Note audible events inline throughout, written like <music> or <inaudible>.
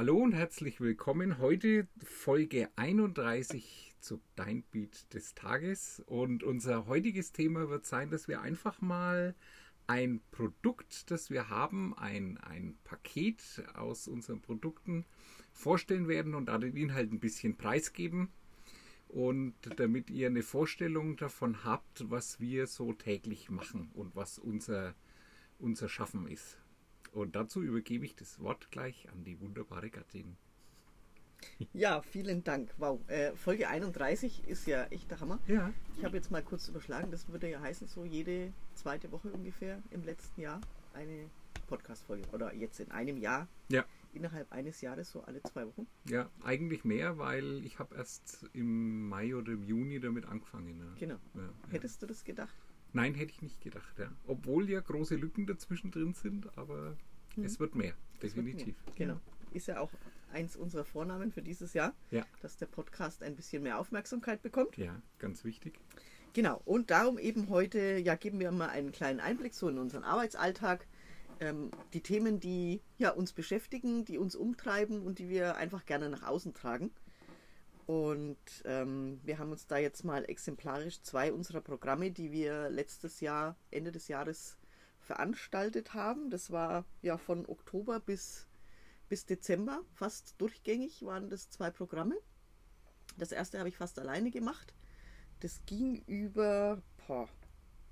Hallo und herzlich willkommen. Heute Folge 31 zu Dein Beat des Tages. Und unser heutiges Thema wird sein, dass wir einfach mal ein Produkt, das wir haben, ein, ein Paket aus unseren Produkten vorstellen werden und den Inhalt ein bisschen preisgeben. Und damit ihr eine Vorstellung davon habt, was wir so täglich machen und was unser, unser Schaffen ist. Und dazu übergebe ich das Wort gleich an die wunderbare Gattin. Ja, vielen Dank. Wow. Äh, Folge 31 ist ja echt der Hammer. Ja. Ich habe jetzt mal kurz überschlagen, das würde ja heißen, so jede zweite Woche ungefähr im letzten Jahr eine Podcast-Folge. Oder jetzt in einem Jahr. Ja. Innerhalb eines Jahres, so alle zwei Wochen. Ja, eigentlich mehr, weil ich habe erst im Mai oder im Juni damit angefangen. Ja. Genau. Ja, ja. Hättest du das gedacht? Nein, hätte ich nicht gedacht. Ja. Obwohl ja große Lücken dazwischen drin sind, aber Mhm. es wird mehr, Das wird definitiv. mehr. Genau. Ist ja auch eins unserer Vornamen für dieses Jahr, Ja. dass der Podcast ein bisschen mehr Aufmerksamkeit bekommt. Ja, ganz wichtig. Genau, und darum eben heute, ja, geben wir mal einen kleinen Einblick so in unseren Arbeitsalltag. Ähm, die Themen, die ja, uns beschäftigen, die uns umtreiben und die wir einfach gerne nach außen tragen. Und ähm, wir haben uns da jetzt mal exemplarisch zwei unserer Programme, die wir letztes Jahr, Ende des Jahres veranstaltet haben. Das war ja von Oktober bis, bis Dezember, fast durchgängig waren das zwei Programme. Das erste habe ich fast alleine gemacht. Das ging über boah,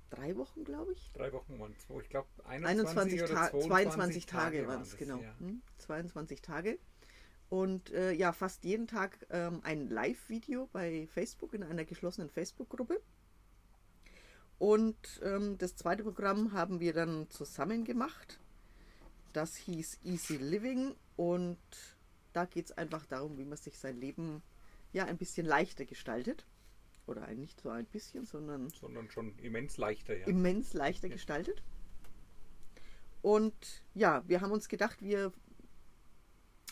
drei Wochen, glaube ich. Drei Wochen waren es, ich glaube 21 21 oder Ta 22 22 Tage waren es, genau. Ja. Hm, 22 Tage. Und äh, ja, fast jeden Tag ähm, ein Live-Video bei Facebook in einer geschlossenen Facebook-Gruppe. Und ähm, das zweite Programm haben wir dann zusammen gemacht. Das hieß Easy Living und da geht es einfach darum, wie man sich sein Leben ja ein bisschen leichter gestaltet. Oder ein- nicht so ein bisschen, sondern Sondern schon immens leichter, ja. immens leichter Ja. gestaltet. Und ja, wir haben uns gedacht, wir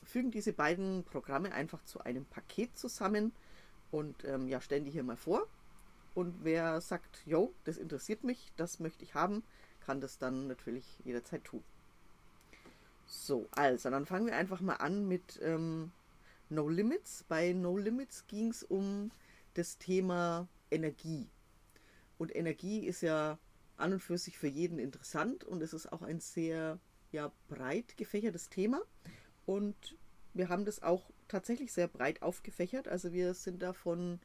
fügen diese beiden Programme einfach zu einem Paket zusammen und ähm, ja, stellen die hier mal vor. Und wer sagt, yo, das interessiert mich, das möchte ich haben, kann das dann natürlich jederzeit tun. So, also, dann fangen wir einfach mal an mit ähm, No Limits. Bei No Limits ging es um das Thema Energie. Und Energie ist ja an und für sich für jeden interessant und es ist auch ein sehr ja, breit gefächertes Thema. Und wir haben das auch tatsächlich sehr breit aufgefächert. Also wir sind da von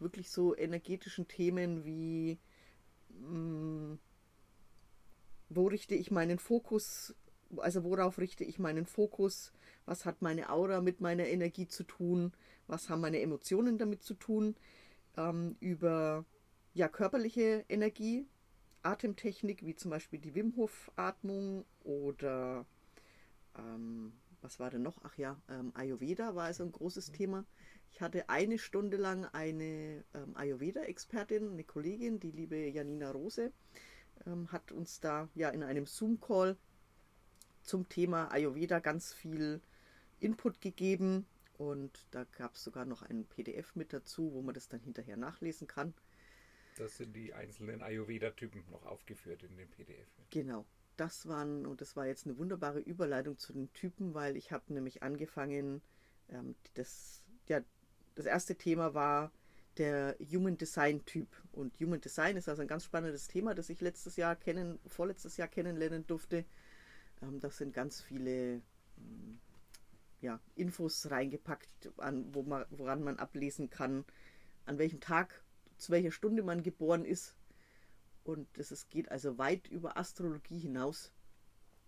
wirklich so energetischen Themen wie mh, wo richte ich meinen Fokus, also worauf richte ich meinen Fokus, was hat meine Aura mit meiner Energie zu tun, was haben meine Emotionen damit zu tun, ähm, über ja, körperliche Energie, Atemtechnik, wie zum Beispiel die Wim Hof Atmung oder ähm, was war denn noch? Ach ja, ähm, Ayurveda war also ein großes Thema. Ich hatte eine Stunde lang eine ähm, Ayurveda-Expertin, eine Kollegin, die liebe Janina Rose, ähm, hat uns da ja in einem Zoom-Call zum Thema Ayurveda ganz viel Input gegeben. Und da gab es sogar noch ein PDF mit dazu, wo man das dann hinterher nachlesen kann. Das sind die einzelnen Ayurveda-Typen noch aufgeführt in dem PDF. Genau. Das waren, und das war jetzt eine wunderbare Überleitung zu den Typen, weil ich habe nämlich angefangen, ähm, das, ja, das erste Thema war der Human Design Typ. Und Human Design ist also ein ganz spannendes Thema, das ich letztes Jahr kennen, vorletztes Jahr kennenlernen durfte. Ähm, das sind ganz viele ähm, ja, Infos reingepackt, an, wo man, woran man ablesen kann, an welchem Tag, zu welcher Stunde man geboren ist. Und ist, geht also weit über Astrologie hinaus.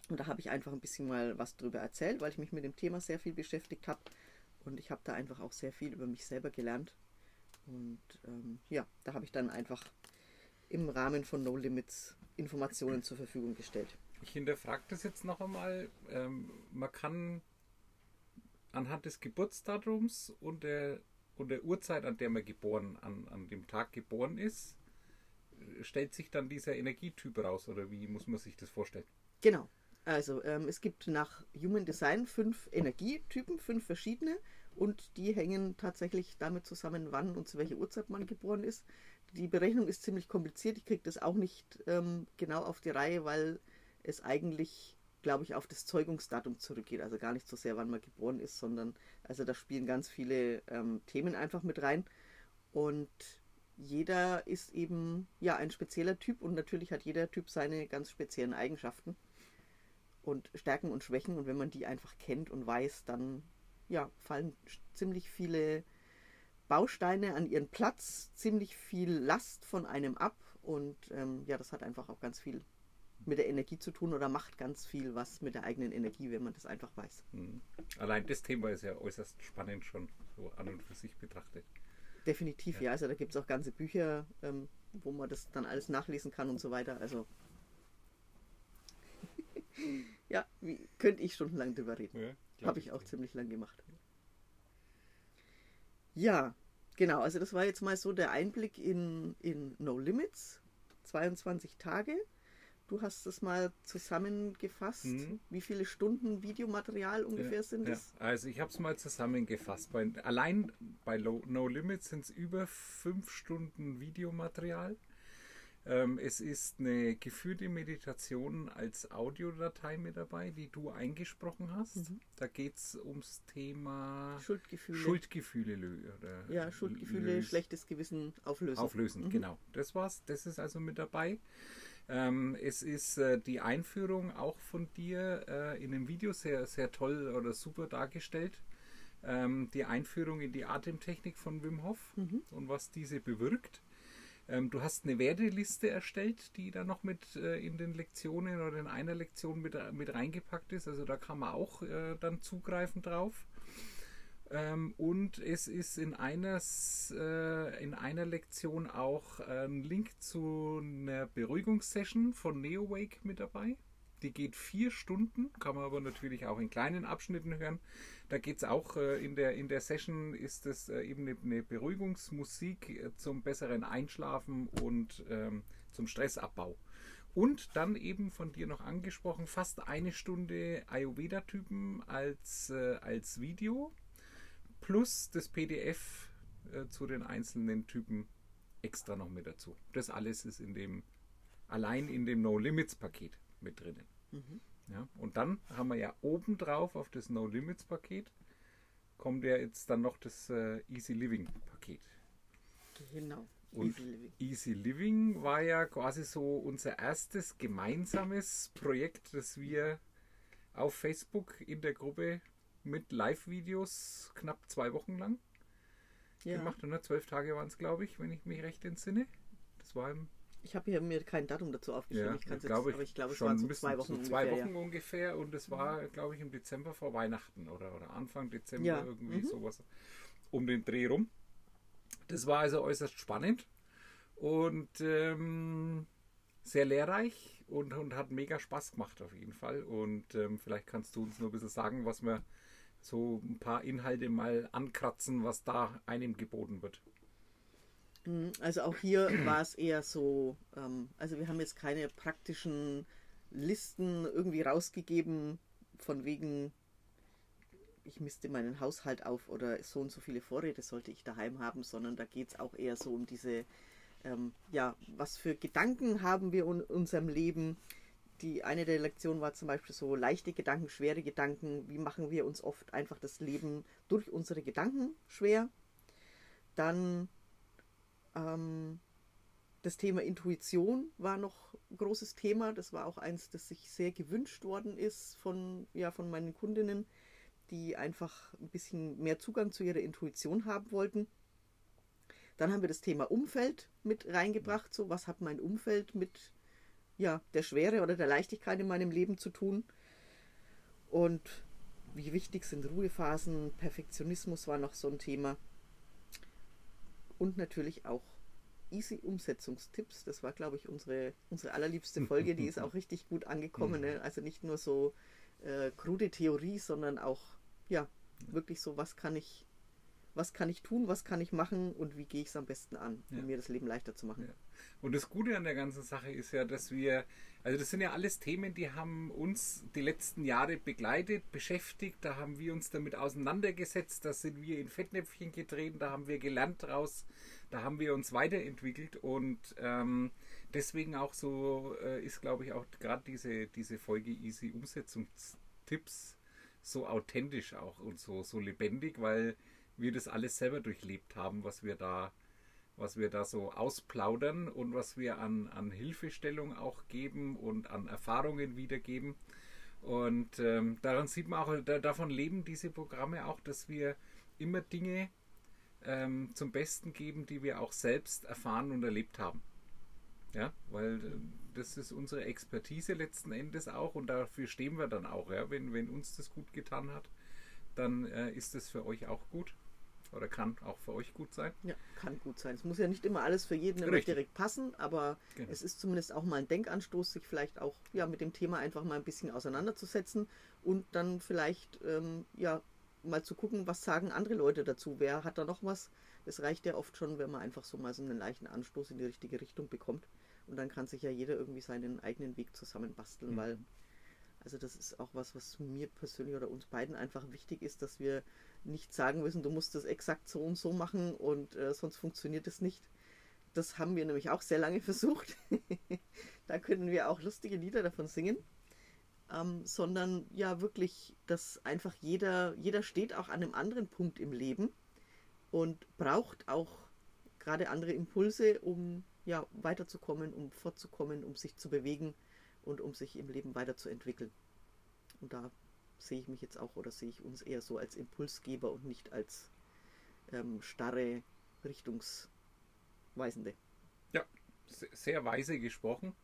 Und da habe ich einfach ein bisschen mal was drüber erzählt, weil ich mich mit dem Thema sehr viel beschäftigt habe. Und ich habe da einfach auch sehr viel über mich selber gelernt. Und ähm, ja, da habe ich dann einfach im Rahmen von No Limits Informationen zur Verfügung gestellt. Ich hinterfrage das jetzt noch einmal. Ähm, man kann anhand des Geburtsdatums und der, und der Uhrzeit, an der man geboren, an, an dem Tag geboren ist, stellt sich dann dieser Energietyp raus oder wie muss man sich das vorstellen? Genau. Also ähm, es gibt nach Human Design fünf Energietypen, fünf verschiedene und die hängen tatsächlich damit zusammen, wann und zu welcher Uhrzeit man geboren ist. Die Berechnung ist ziemlich kompliziert. Ich kriege das auch nicht ähm, genau auf die Reihe, weil es eigentlich glaube ich, auf das Zeugungsdatum zurückgeht. Also gar nicht so sehr, wann man geboren ist, sondern also da spielen ganz viele ähm, Themen einfach mit rein. Und jeder ist eben ja ein spezieller Typ und natürlich hat jeder Typ seine ganz speziellen Eigenschaften und Stärken und Schwächen. Und wenn man die einfach kennt und weiß, dann ja, fallen ziemlich viele Bausteine an ihren Platz, ziemlich viel Last von einem ab und ähm, ja, das hat einfach auch ganz viel mit der Energie zu tun oder macht ganz viel was mit der eigenen Energie, wenn man das einfach weiß. Mhm. Allein das Thema ist ja äußerst spannend schon so an und für sich betrachtet. Definitiv, ja. ja. Also da gibt es auch ganze Bücher, ähm, wo man das dann alles nachlesen kann und so weiter. Also <laughs> ja, wie, könnte ich stundenlang drüber reden. Ja, Habe ich auch ziemlich lang gemacht. Ja, genau. Also das war jetzt mal so der Einblick in, in No Limits. 22 Tage. Du hast es mal zusammengefasst. Mhm. Wie viele Stunden Videomaterial ungefähr ja, sind es? Ja. Also ich habe es mal zusammengefasst. Bei, allein bei No Limits sind es über fünf Stunden Videomaterial. Ähm, es ist eine geführte Meditation als Audiodatei mit dabei, die du eingesprochen hast. Mhm. Da geht es ums Thema Schuldgefühle. Schuldgefühle oder ja, Schuldgefühle, lösen. schlechtes Gewissen auflösen. Auflösen, mhm. genau. Das war's. Das ist also mit dabei. Ähm, es ist äh, die Einführung auch von dir äh, in dem Video sehr, sehr toll oder super dargestellt. Ähm, die Einführung in die Atemtechnik von Wim Hof mhm. und was diese bewirkt. Ähm, du hast eine Werdeliste erstellt, die da noch mit äh, in den Lektionen oder in einer Lektion mit, mit reingepackt ist. Also da kann man auch äh, dann zugreifen drauf. Ähm, und es ist in, eines, äh, in einer Lektion auch ein Link zu einer Beruhigungssession von NeoWake mit dabei. Die geht vier Stunden, kann man aber natürlich auch in kleinen Abschnitten hören. Da geht es auch äh, in, der, in der Session, ist es äh, eben eine, eine Beruhigungsmusik äh, zum besseren Einschlafen und ähm, zum Stressabbau. Und dann eben von dir noch angesprochen, fast eine Stunde Ayurveda-Typen als, äh, als Video plus das PDF äh, zu den einzelnen Typen extra noch mit dazu. Das alles ist in dem, allein in dem No Limits Paket mit drinnen. Mhm. Ja, und dann haben wir ja obendrauf auf das No Limits Paket kommt ja jetzt dann noch das äh, Easy Living Paket. Genau. Und Easy Living. Easy Living war ja quasi so unser erstes gemeinsames Projekt, das wir auf Facebook in der Gruppe mit Live-Videos knapp zwei Wochen lang ja. gemacht. Und zwölf Tage waren es, glaube ich, wenn ich mich recht entsinne. Das war im ich habe hier mir kein Datum dazu aufgeschrieben. Ja, ich kann glaube aber ich glaube, es waren so zwei Wochen, so zwei ungefähr, Wochen ja. ungefähr und es war, glaube ich, im Dezember vor Weihnachten oder, oder Anfang Dezember ja. irgendwie mhm. sowas um den Dreh rum. Das war also äußerst spannend und ähm, sehr lehrreich und, und hat mega Spaß gemacht auf jeden Fall. Und ähm, vielleicht kannst du uns nur ein bisschen sagen, was wir so ein paar Inhalte mal ankratzen, was da einem geboten wird. Mhm, also auch hier <clears throat> war es eher so, ähm, also wir haben jetzt keine praktischen Listen irgendwie rausgegeben, von wegen, ich misste meinen Haushalt auf oder so und so viele Vorräte sollte ich daheim haben, sondern da geht es auch eher so um diese, ähm, ja, was für Gedanken haben wir in unserem Leben. Die eine der Lektionen war zum Beispiel so leichte Gedanken, schwere Gedanken. Wie machen wir uns oft einfach das Leben durch unsere Gedanken schwer? Dann ähm, das Thema Intuition war noch ein großes Thema. Das war auch eins, das sich sehr gewünscht worden ist von, ja, von meinen Kundinnen, die einfach ein bisschen mehr Zugang zu ihrer Intuition haben wollten. Dann haben wir das Thema Umfeld mit reingebracht. So, was hat mein Umfeld mit ja, der Schwere oder der Leichtigkeit in meinem Leben zu tun? Und wie wichtig sind Ruhephasen? Perfektionismus war noch so ein Thema und natürlich auch easy Umsetzungstipps. Das war, glaube ich, unsere, unsere allerliebste Folge. Die ist auch richtig gut angekommen. Ne? Also nicht nur so äh, krude Theorie, sondern auch, ja, wirklich so, was kann ich, was kann ich tun, was kann ich machen und wie gehe ich es am besten an, um ja. mir das Leben leichter zu machen. Ja. Und das Gute an der ganzen Sache ist ja, dass wir Also das sind ja alles Themen, die haben uns die letzten Jahre begleitet, beschäftigt. Da haben wir uns damit auseinandergesetzt. Da sind wir in Fettnäpfchen getreten. Da haben wir gelernt draus. Da haben wir uns weiterentwickelt. Und ähm, deswegen auch so äh, ist, glaube ich, auch gerade diese, diese Folge Easy Umsetzungstipps so authentisch auch und so, so lebendig, weil wir das alles selber durchlebt haben, was wir da was wir da so ausplaudern und was wir an, an Hilfestellung auch geben und an Erfahrungen wiedergeben. Und ähm, daran sieht man auch, da, davon leben diese Programme auch, dass wir immer Dinge ähm, zum Besten geben, die wir auch selbst erfahren und erlebt haben. Ja, weil äh, das ist unsere Expertise letzten Endes auch und dafür stehen wir dann auch. Ja? Wenn, wenn uns das gut getan hat, dann äh, ist das für euch auch gut. Oder kann auch für euch gut sein? Ja, kann gut sein. Es muss ja nicht immer alles für jeden immer direkt passen, aber genau. es ist zumindest auch mal ein Denkanstoß, sich vielleicht auch ja, mit dem Thema einfach mal ein bisschen auseinanderzusetzen und dann vielleicht ähm, ja, mal zu gucken, was sagen andere Leute dazu. Wer hat da noch was? Es reicht ja oft schon, wenn man einfach so mal so einen leichten Anstoß in die richtige Richtung bekommt. Und dann kann sich ja jeder irgendwie seinen eigenen Weg zusammenbasteln, mhm. weil also das ist auch was, was mir persönlich oder uns beiden einfach wichtig ist, dass wir nicht sagen müssen, du musst das exakt so und so machen und äh, sonst funktioniert es nicht. Das haben wir nämlich auch sehr lange <laughs> versucht. da können wir auch lustige Lieder davon singen. Ähm, sondern ja wirklich, dass einfach jeder, jeder steht auch an einem anderen Punkt im Leben und braucht auch gerade andere Impulse, um ja weiterzukommen, um fortzukommen, um sich zu bewegen und um sich im Leben weiterzuentwickeln. Und da sehe ich mich jetzt auch oder sehe ich uns eher so als Impulsgeber und nicht als ähm, starre Richtungsweisende. Ja, sehr weise gesprochen.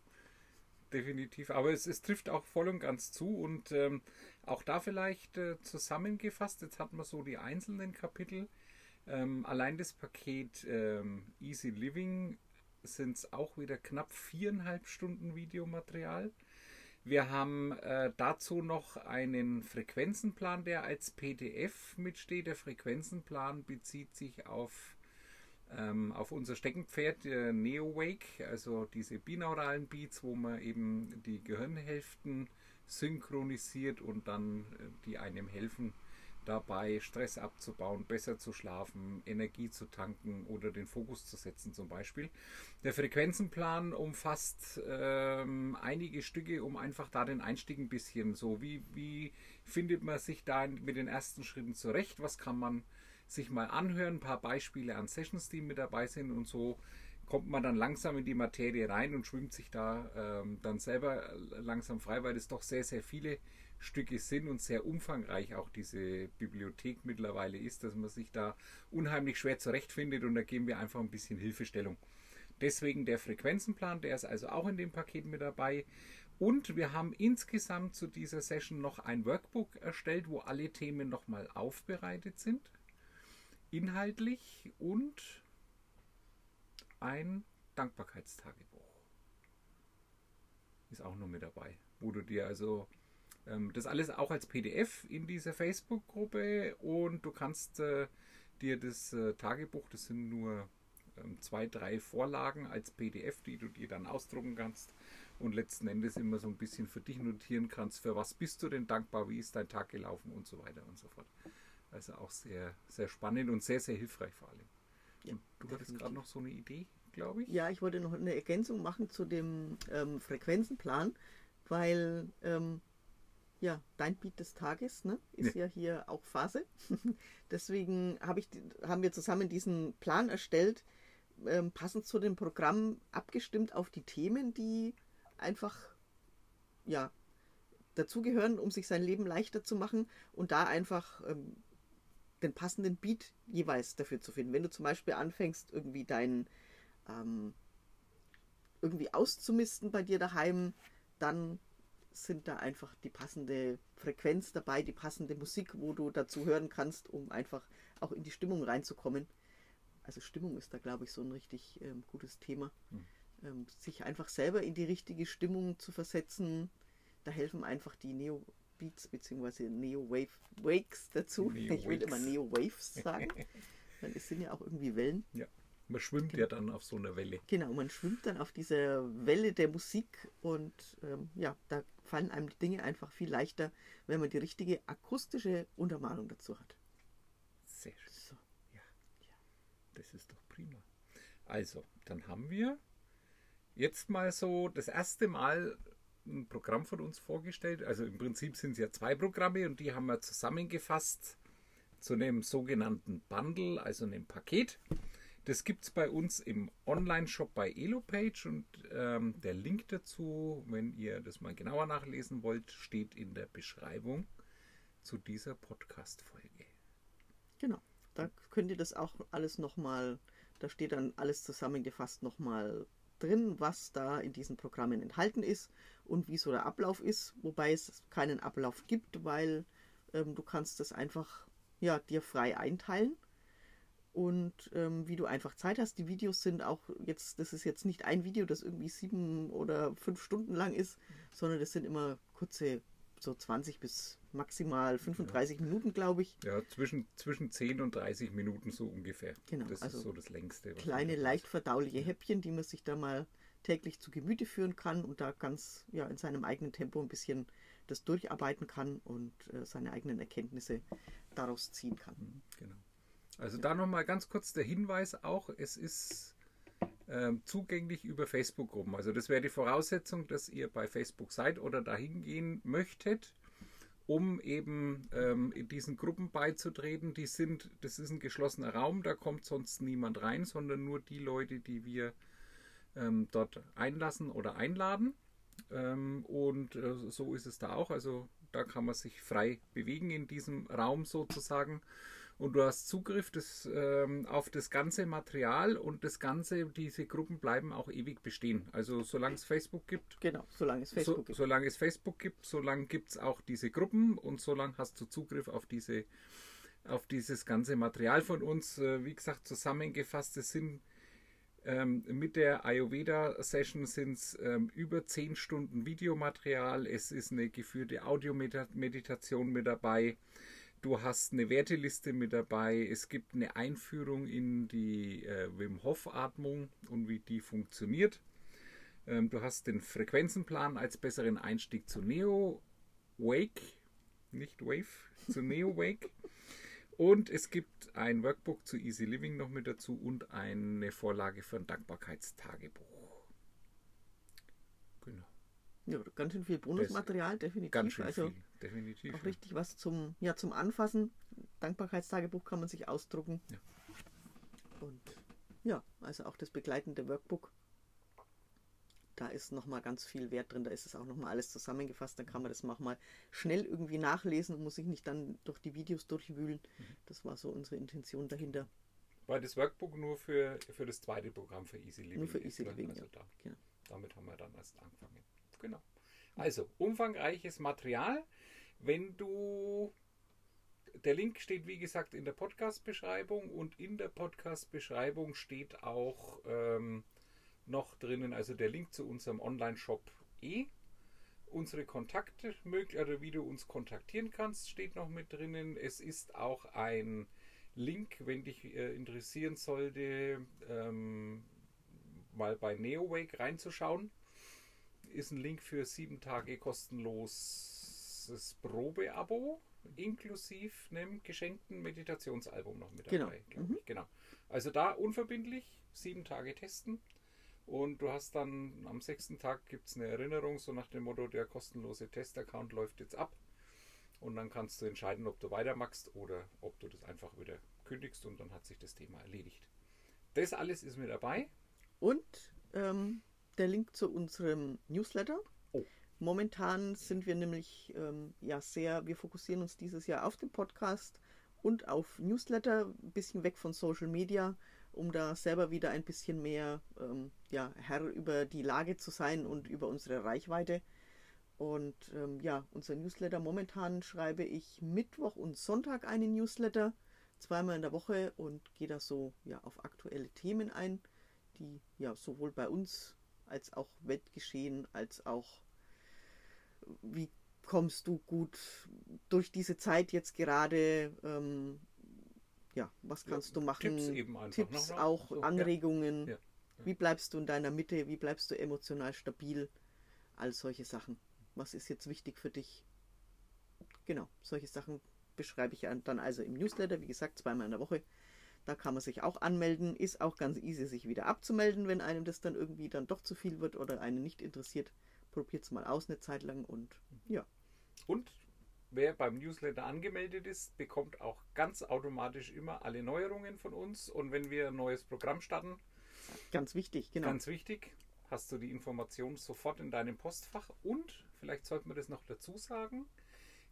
Definitiv. Aber es, es trifft auch voll und ganz zu. Und ähm, auch da vielleicht äh, zusammengefasst, jetzt hat man so die einzelnen Kapitel. Ähm, allein das Paket ähm, Easy Living sind es auch wieder knapp viereinhalb Stunden Videomaterial. Wir haben äh, dazu noch einen Frequenzenplan, der als PDF mitsteht. Der Frequenzenplan bezieht sich auf, ähm, auf unser Steckenpferd äh, NeoWake, also diese binauralen Beats, wo man eben die Gehirnhälften synchronisiert und dann äh, die einem helfen, dabei, Stress abzubauen, besser zu schlafen, Energie zu tanken oder den Fokus zu setzen zum Beispiel. Der Frequenzenplan umfasst ähm, einige Stücke, um einfach da den Einstieg ein bisschen so, wie, wie findet man sich da mit den ersten Schritten zurecht, was kann man sich mal anhören, ein paar Beispiele an Sessions, die mit dabei sind und so kommt man dann langsam in die Materie rein und schwimmt sich da ähm, dann selber langsam frei, weil es doch sehr, sehr viele Stücke sind und sehr umfangreich auch diese Bibliothek mittlerweile ist, dass man sich da unheimlich schwer zurechtfindet und da geben wir einfach ein bisschen Hilfestellung. Deswegen der Frequenzenplan, der ist also auch in dem Paket mit dabei. Und wir haben insgesamt zu dieser Session noch ein Workbook erstellt, wo alle Themen nochmal aufbereitet sind. Inhaltlich und ein Dankbarkeitstagebuch. Ist auch noch mit dabei, wo du dir also das alles auch als PDF in dieser Facebook-Gruppe und du kannst äh, dir das äh, Tagebuch, das sind nur ähm, zwei, drei Vorlagen als PDF, die du dir dann ausdrucken kannst und letzten Endes immer so ein bisschen für dich notieren kannst, für was bist du denn dankbar, wie ist dein Tag gelaufen und so weiter und so fort. Also auch sehr, sehr spannend und sehr, sehr hilfreich vor allem. Ja, du hattest gerade noch so eine Idee, glaube ich. Ja, ich wollte noch eine Ergänzung machen zu dem ähm, Frequenzenplan, weil ähm, ja, dein Beat des Tages ne, ist ja. ja hier auch Phase. <laughs> Deswegen hab ich, haben wir zusammen diesen Plan erstellt, ähm, passend zu dem Programm abgestimmt auf die Themen, die einfach ja, dazugehören, um sich sein Leben leichter zu machen und da einfach ähm, den passenden Beat jeweils dafür zu finden. Wenn du zum Beispiel anfängst, irgendwie deinen ähm, irgendwie auszumisten bei dir daheim, dann sind da einfach die passende Frequenz dabei, die passende Musik, wo du dazu hören kannst, um einfach auch in die Stimmung reinzukommen. Also Stimmung ist da, glaube ich, so ein richtig ähm, gutes Thema. Hm. Ähm, sich einfach selber in die richtige Stimmung zu versetzen, da helfen einfach die Neo Beats bzw. Neo Wave Wakes dazu. Neo ich will immer Neo Waves sagen. <laughs> Weil es sind ja auch irgendwie Wellen. Ja. Man schwimmt Genau. ja dann auf so einer Welle. Genau, man schwimmt dann auf dieser Welle der Musik und ähm, ja, da fallen einem die Dinge einfach viel leichter, wenn man die richtige akustische Untermalung dazu hat. Sehr schön. So. Das ist doch prima. Also, dann haben wir jetzt mal so das erste Mal ein Programm von uns vorgestellt. Also im Prinzip sind es ja zwei Programme und die haben wir zusammengefasst zu einem sogenannten Bundle, also einem Paket. Das gibt es bei uns im Online-Shop bei Elopage und ähm, der Link dazu, wenn ihr das mal genauer nachlesen wollt, steht in der Beschreibung zu dieser Podcast-Folge. Genau, da könnt ihr das auch alles nochmal, da steht dann alles zusammengefasst nochmal drin, was da in diesen Programmen enthalten ist und wie so der Ablauf ist, wobei es keinen Ablauf gibt, weil ähm, du kannst das einfach ja, dir frei einteilen und ähm, wie du einfach Zeit hast. Die Videos sind auch jetzt, das ist jetzt nicht ein Video, das irgendwie sieben oder fünf Stunden lang ist, sondern das sind immer kurze, so 20 bis maximal 35 Minuten, glaube ich. Ja, zwischen, zwischen 10 und 30 Minuten so ungefähr. Genau, Das also ist so das längste. kleine, leicht verdauliche Häppchen, die man sich da mal täglich zu Gemüte führen kann und da ganz ja, in seinem eigenen Tempo ein bisschen das durcharbeiten kann und äh, seine eigenen Erkenntnisse daraus ziehen kann. Genau. Also da nochmal ganz kurz der Hinweis auch, es ist ähm, zugänglich über Facebook-Gruppen. Also das wäre die Voraussetzung, dass ihr bei Facebook seid oder dahin gehen möchtet, um eben ähm, in diesen Gruppen beizutreten. Die sind, das ist ein geschlossener Raum, da kommt sonst niemand rein, sondern nur die Leute, die wir ähm, dort einlassen oder einladen. Ähm, und äh, so ist es da auch. Also da kann man sich frei bewegen in diesem Raum sozusagen. Und du hast Zugriff das, ähm, auf das ganze Material und das Ganze, diese Gruppen bleiben auch ewig bestehen. Also solange es Facebook gibt, Genau, solange es Facebook so, gibt. solange es Facebook gibt, solange gibt es auch diese Gruppen und solange hast du Zugriff auf diese auf dieses ganze Material von uns. Äh, wie gesagt, zusammengefasst, es sind ähm, mit der Ayurveda-Session sind es ähm, über 10 Stunden Videomaterial. Es ist eine geführte Audiomeditation mit dabei. Du hast eine Werteliste mit dabei. Es gibt eine Einführung in die äh, Wim Hof Atmung und wie die funktioniert. Ähm, du hast den Frequenzenplan als besseren Einstieg zu Neo Wake, nicht Wave, zu Neo <laughs> Wake. Und es gibt ein Workbook zu Easy Living noch mit dazu und eine Vorlage für ein Dankbarkeitstagebuch. Ja, ganz schön viel Bonusmaterial, definitiv. Ganz schön also viel, definitiv. auch richtig was zum, ja, zum Anfassen. Dankbarkeitstagebuch kann man sich ausdrucken. Ja. Und ja, also auch das begleitende Workbook. Da ist nochmal ganz viel Wert drin. Da ist es auch nochmal alles zusammengefasst. Dann kann man das nochmal schnell irgendwie nachlesen und muss sich nicht dann durch die Videos durchwühlen. Mhm. Das war so unsere Intention dahinter. Weil das Workbook nur für, für das zweite Programm für Easy Living Nur für Easy ne? Living, Also ja. da, Genau. damit haben wir dann erst angefangen. Genau. Also, umfangreiches Material. Wenn du. Der Link steht, wie gesagt, in der Podcast-Beschreibung und in der Podcast-Beschreibung steht auch ähm, noch drinnen, also der Link zu unserem Online-Shop E. Unsere Kontakte, möglich, oder wie du uns kontaktieren kannst, steht noch mit drinnen. Es ist auch ein Link, wenn dich äh, interessieren sollte, ähm, mal bei NeoWake reinzuschauen. Ist ein Link für sieben Tage kostenloses Probeabo, inklusive einem geschenkten Meditationsalbum noch mit Genau. dabei. glaub Ich. genau. Also da unverbindlich sieben Tage testen. Und du hast dann am sechsten Tag gibt es eine Erinnerung, so nach dem Motto, der kostenlose Testaccount läuft jetzt ab. Und dann kannst du entscheiden, ob du weitermachst oder ob du das einfach wieder kündigst und dann hat sich das Thema erledigt. Das alles ist mit dabei. Und ähm, der Link zu unserem Newsletter. Oh. Momentan sind wir nämlich ähm, ja sehr, wir fokussieren uns dieses Jahr auf den Podcast und auf Newsletter, ein bisschen weg von Social Media, um da selber wieder ein bisschen mehr ähm, ja, Herr über die Lage zu sein und über unsere Reichweite. Und ähm, ja, unser Newsletter momentan schreibe ich Mittwoch und Sonntag einen Newsletter, zweimal in der Woche und gehe da so ja auf aktuelle Themen ein, die ja sowohl bei uns als auch Weltgeschehen als auch wie kommst du gut durch diese Zeit jetzt gerade, ähm, ja, was kannst du machen? Tipps eben einfach Tipps, noch, ne? auch So, ja. Anregungen. Ja. Wie bleibst du in deiner Mitte? Wie bleibst du emotional stabil? All solche Sachen. Was ist jetzt wichtig für dich? Genau, solche Sachen beschreibe ich ja dann also im Newsletter, wie gesagt, zweimal in der Woche. Da kann man sich auch anmelden. Ist auch ganz easy, sich wieder abzumelden, wenn einem das dann irgendwie dann doch zu viel wird oder einen nicht interessiert. Probiert es mal aus eine Zeit lang und ja, Und wer beim Newsletter angemeldet ist, bekommt auch ganz automatisch immer alle Neuerungen von uns. Und wenn wir ein neues Programm starten, ganz wichtig, genau. ganz wichtig, hast du die Information sofort in deinem Postfach. Und vielleicht sollten wir das noch dazu sagen.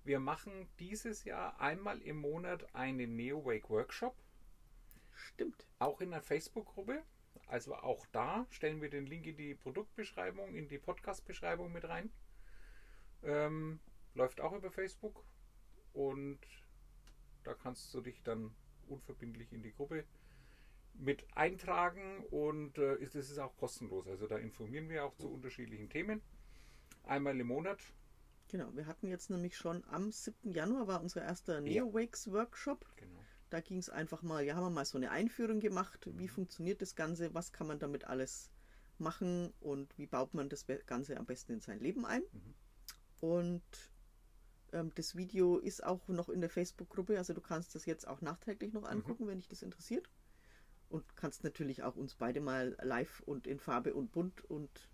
Wir machen dieses Jahr einmal im Monat einen NeoWake Workshop, Stimmt. auch in der Facebook-Gruppe. Also auch da stellen wir den Link in die Produktbeschreibung, in die Podcast-Beschreibung mit rein. Ähm, läuft auch über Facebook und da kannst du dich dann unverbindlich in die Gruppe mit eintragen und äh, ist, das ist auch kostenlos. Also da informieren wir auch zu unterschiedlichen Themen. Einmal im Monat. Genau, wir hatten jetzt nämlich schon am 7. Januar war unser erster NeoWakes Workshop. Genau. Da ging es einfach mal, ja, haben wir mal so eine Einführung gemacht. Wie funktioniert das Ganze? Was kann man damit alles machen? Und wie baut man das Ganze am besten in sein Leben ein? Und ähm, das Video ist auch noch in der Facebook-Gruppe. Also du kannst das jetzt auch nachträglich noch angucken, wenn dich das interessiert. Und kannst natürlich auch uns beide mal live und in Farbe und bunt und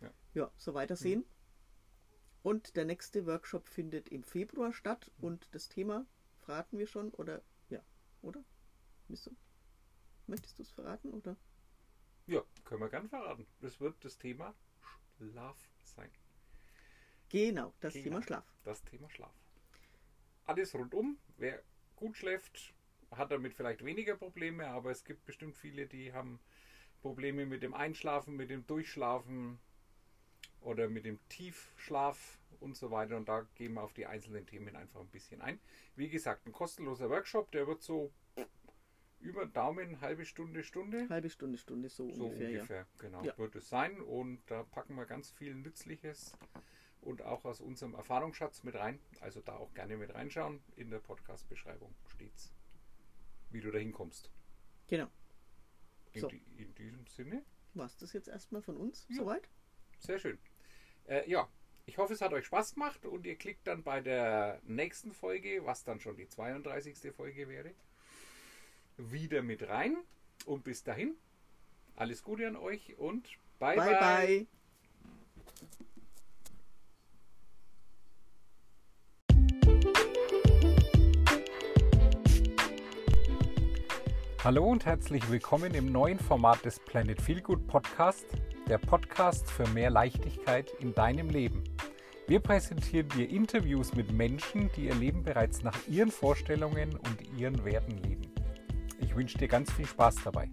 Ja. ja, so weiter sehen. Und der nächste Workshop findet im Februar statt und das Thema verraten wir schon oder oder? Möchtest du es verraten oder? Ja, können wir gern verraten. Das wird das Thema Schlaf sein. Genau, das Genau. Thema Schlaf. Das Thema Schlaf. Alles rundum. Wer gut schläft, hat damit vielleicht weniger Probleme, aber es gibt bestimmt viele, die haben Probleme mit dem Einschlafen, mit dem Durchschlafen oder mit dem Tiefschlaf und so weiter. Und da gehen wir auf die einzelnen Themen einfach ein bisschen ein. Wie gesagt, ein kostenloser Workshop, der wird so über Daumen, halbe Stunde, Stunde. Halbe Stunde, Stunde so, So ungefähr, ungefähr, genau, Ja. wird es sein. Und da packen wir ganz viel Nützliches und auch aus unserem Erfahrungsschatz mit rein. Also da auch gerne mit reinschauen. In der Podcast-Beschreibung steht's, wie du da hinkommst. ja. Genau. In, So. die, in diesem Sinne, War es das jetzt erstmal von uns Ja. soweit? sehr schön. Äh, ja, ich hoffe, es hat euch Spaß gemacht und ihr klickt dann bei der nächsten Folge, was dann schon die 32. Folge wäre, wieder mit rein. Und bis dahin, alles Gute an euch und bye bye. bye. Hallo und herzlich willkommen im neuen Format des Planet Feelgood Podcast, der Podcast für mehr Leichtigkeit in deinem Leben. Wir präsentieren dir Interviews mit Menschen, die ihr Leben bereits nach ihren Vorstellungen und ihren Werten leben. Ich wünsche dir ganz viel Spaß dabei.